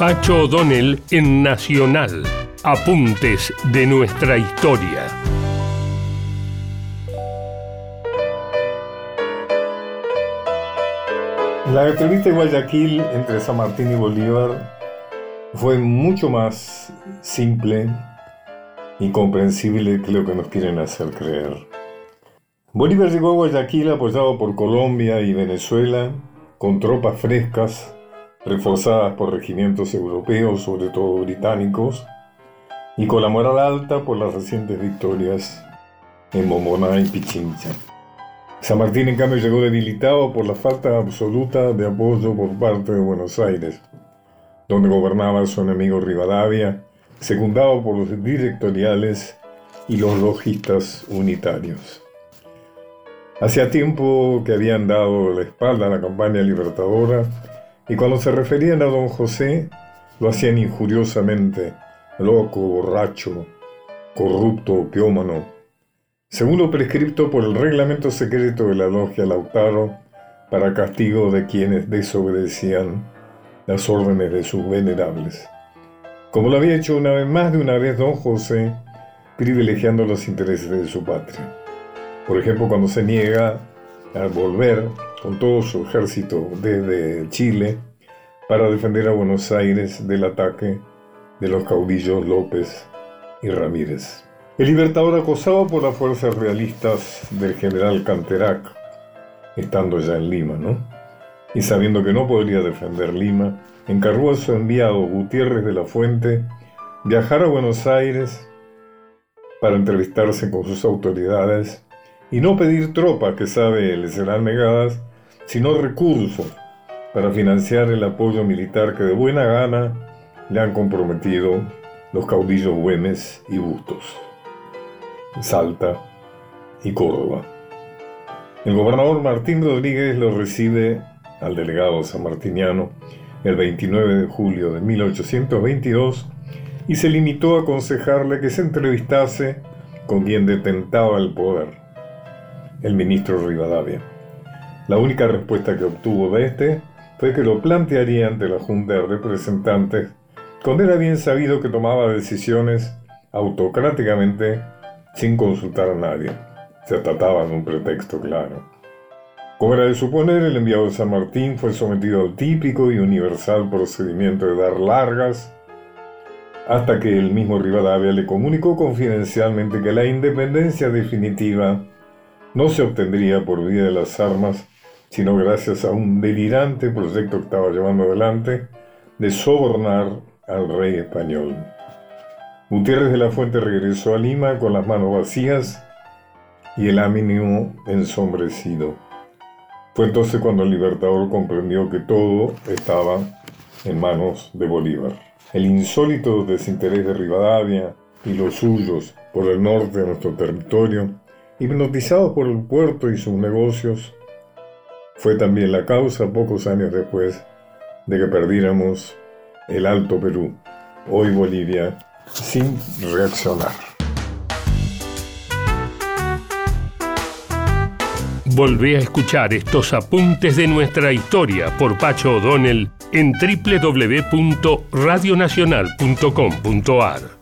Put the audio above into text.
Pacho O'Donnell en Nacional. Apuntes de nuestra historia. La entrevista de Guayaquil entre San Martín y Bolívar fue mucho más simple y comprensible que lo que nos quieren hacer creer. Bolívar llegó a Guayaquil apoyado por Colombia y Venezuela, con tropas frescas, reforzadas por regimientos europeos, sobre todo británicos, y con la moral alta por las recientes victorias en Momona y Pichincha. San Martín, en cambio, llegó debilitado por la falta absoluta de apoyo por parte de Buenos Aires, donde gobernaba su enemigo Rivadavia, secundado por los directoriales y los logistas unitarios. Hacía tiempo que habían dado la espalda a la campaña libertadora y cuando se referían a don José, lo hacían injuriosamente, loco, borracho, corrupto, piómano según lo prescripto por el reglamento secreto de la logia Lautaro para castigo de quienes desobedecían las órdenes de sus venerables. Como lo había hecho una vez más de una vez don José, privilegiando los intereses de su patria. Por ejemplo, cuando se niega a volver con todo su ejército desde Chile para defender a Buenos Aires del ataque de los caudillos López y Ramírez. El libertador acosado por las fuerzas realistas del general Canterac, estando ya en Lima, ¿no? Y sabiendo que no podría defender Lima, encargó a su enviado Gutiérrez de la Fuente viajar a Buenos Aires para entrevistarse con sus autoridades y no pedir tropas que sabe le serán negadas, sino recursos para financiar el apoyo militar que de buena gana le han comprometido los caudillos Güemes y Bustos. Salta y Córdoba. El gobernador Martín Rodríguez lo recibe al delegado sanmartiniano el 29 de julio de 1822 y se limitó a aconsejarle que se entrevistase con quien detentaba el poder, el ministro Rivadavia. La única respuesta que obtuvo de este fue que lo plantearía ante la Junta de Representantes, cuando era bien sabido que tomaba decisiones autocráticamente sin consultar a nadie. Se trataba de un pretexto claro. Como era de suponer, el enviado de San Martín fue sometido al típico y universal procedimiento de dar largas, hasta que el mismo Rivadavia le comunicó confidencialmente que la independencia definitiva no se obtendría por vía de las armas, sino gracias a un delirante proyecto que estaba llevando adelante de sobornar al rey español. Gutiérrez de la Fuente regresó a Lima con las manos vacías y el ánimo ensombrecido. Fue entonces cuando el libertador comprendió que todo estaba en manos de Bolívar. El insólito desinterés de Rivadavia y los suyos por el norte de nuestro territorio, hipnotizados por el puerto y sus negocios, fue también la causa pocos años después de que perdiéramos el Alto Perú, hoy Bolivia, sin reaccionar. Volvé a escuchar estos apuntes de nuestra historia por Pacho O'Donnell en www.radionacional.com.ar.